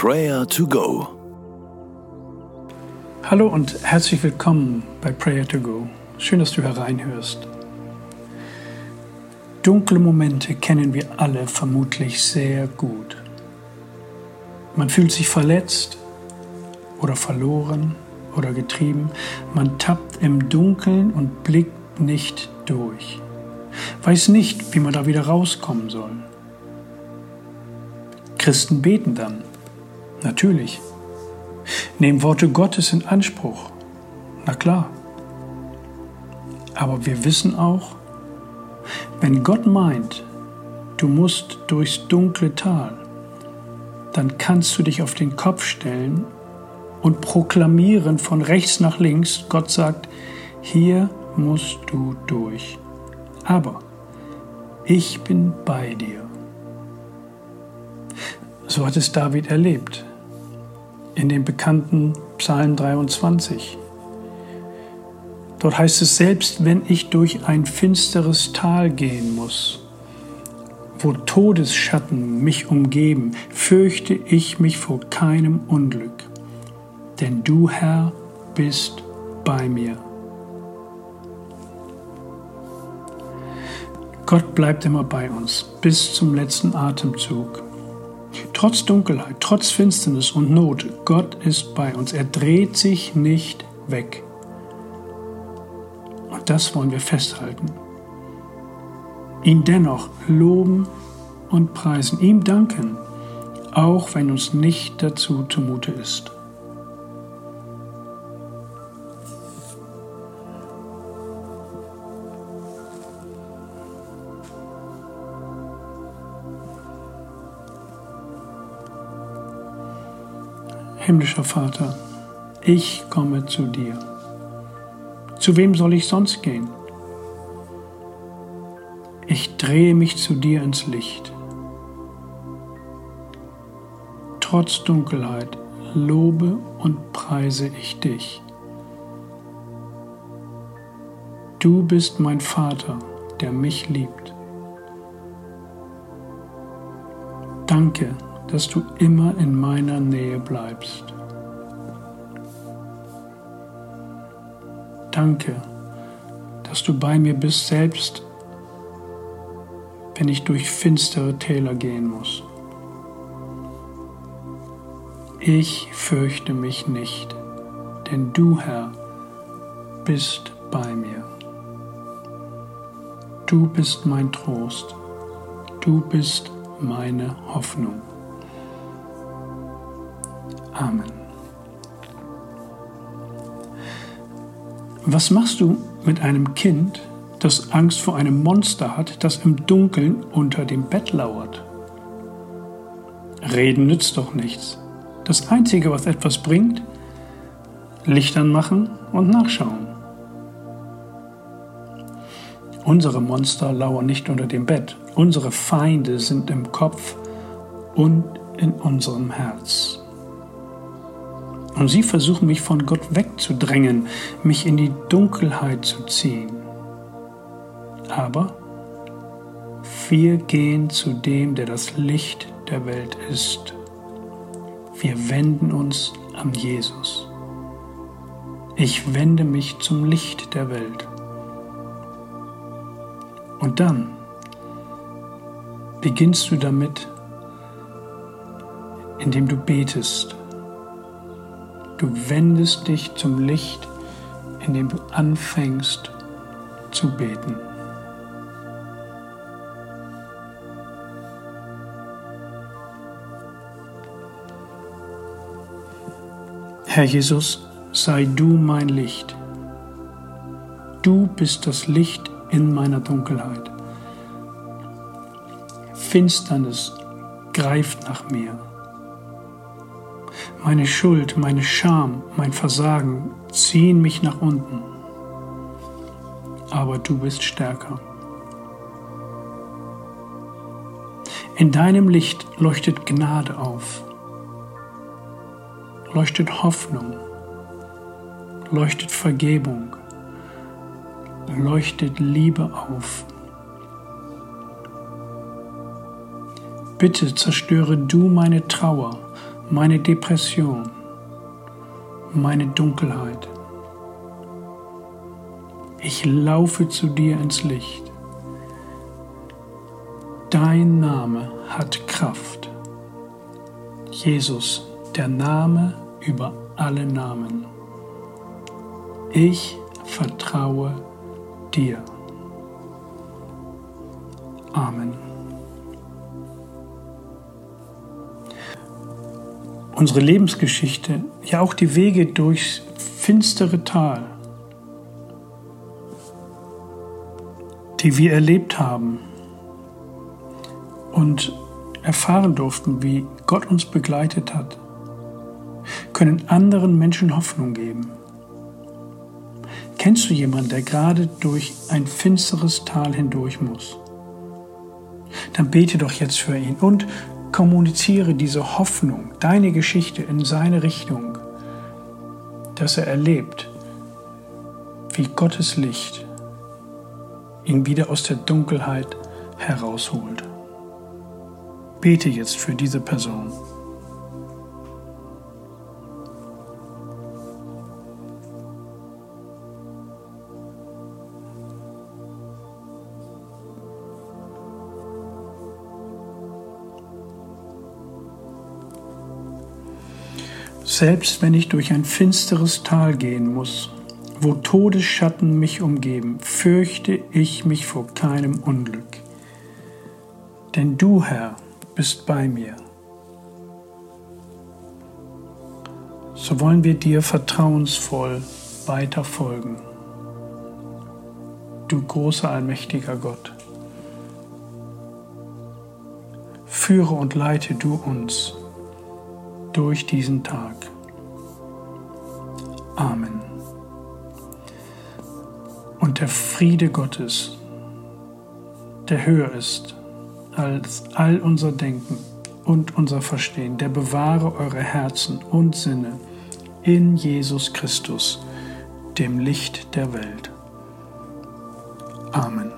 Prayer to Go. Hallo und herzlich willkommen bei Prayer to Go. Schön, dass du hereinhörst. Dunkle Momente kennen wir alle vermutlich sehr gut. Man fühlt sich verletzt oder verloren oder getrieben. Man tappt im Dunkeln und blickt nicht durch. Weiß nicht, wie man da wieder rauskommen soll. Christen beten dann. Natürlich. Nehmen Worte Gottes in Anspruch. Na klar. Aber wir wissen auch, wenn Gott meint, du musst durchs dunkle Tal, dann kannst du dich auf den Kopf stellen und proklamieren von rechts nach links. Gott sagt, hier musst du durch. Aber ich bin bei dir. So hat es David erlebt in dem bekannten Psalm 23. Dort heißt es, selbst wenn ich durch ein finsteres Tal gehen muss, wo Todesschatten mich umgeben, fürchte ich mich vor keinem Unglück, denn du, Herr, bist bei mir. Gott bleibt immer bei uns bis zum letzten Atemzug. Trotz Dunkelheit, trotz Finsternis und Not, Gott ist bei uns. Er dreht sich nicht weg. Und das wollen wir festhalten. Ihn dennoch loben und preisen, ihm danken, auch wenn uns nicht dazu zumute ist. Himmlischer Vater, ich komme zu dir. Zu wem soll ich sonst gehen? Ich drehe mich zu dir ins Licht. Trotz Dunkelheit lobe und preise ich dich. Du bist mein Vater, der mich liebt. Danke, dass du immer in meiner Nähe bleibst. Danke, dass du bei mir bist, selbst wenn ich durch finstere Täler gehen muss. Ich fürchte mich nicht, denn du, Herr, bist bei mir. Du bist mein Trost, du bist meine Hoffnung. Amen. Was machst du mit einem Kind, das Angst vor einem Monster hat, das im Dunkeln unter dem Bett lauert? Reden nützt doch nichts. Das Einzige, was etwas bringt, Licht anmachen und nachschauen. Unsere Monster lauern nicht unter dem Bett. Unsere Feinde sind im Kopf und in unserem Herz. Und sie versuchen mich von Gott wegzudrängen, mich in die Dunkelheit zu ziehen. Aber wir gehen zu dem, der das Licht der Welt ist. Wir wenden uns an Jesus. Ich wende mich zum Licht der Welt. Und dann beginnst du damit, indem du betest Du wendest dich zum Licht, indem du anfängst zu beten. Herr Jesus, sei du mein Licht. Du bist das Licht in meiner Dunkelheit. Finsternis greift nach mir. Meine Schuld, meine Scham, mein Versagen ziehen mich nach unten. Aber du bist stärker. In deinem Licht leuchtet Gnade auf, leuchtet Hoffnung, leuchtet Vergebung, leuchtet Liebe auf. Bitte zerstöre du meine Trauer meine Depression, meine Dunkelheit. Ich laufe zu dir ins Licht. Dein Name hat Kraft. Jesus, der Name über alle Namen. Ich vertraue dir. Amen. Unsere Lebensgeschichte, ja auch die Wege durchs finstere Tal, die wir erlebt haben und erfahren durften, wie Gott uns begleitet hat, können anderen Menschen Hoffnung geben. Kennst du jemanden, der gerade durch ein finsteres Tal hindurch muss? Dann bete doch jetzt für ihn und kommuniziere diese Hoffnung, deine Geschichte in seine Richtung, dass er erlebt, wie Gottes Licht ihn wieder aus der Dunkelheit herausholt. Bete jetzt für diese Person. Selbst wenn ich durch ein finsteres Tal gehen muss, wo Todesschatten mich umgeben, fürchte ich mich vor keinem Unglück. Denn du, Herr, bist bei mir. So wollen wir dir vertrauensvoll weiter folgen. Du großer allmächtiger Gott. Führe und leite du uns durch diesen Tag. Amen. Und der Friede Gottes, der höher ist als all unser Denken und unser Verstehen, der bewahre eure Herzen und Sinne in Jesus Christus, dem Licht der Welt. Amen.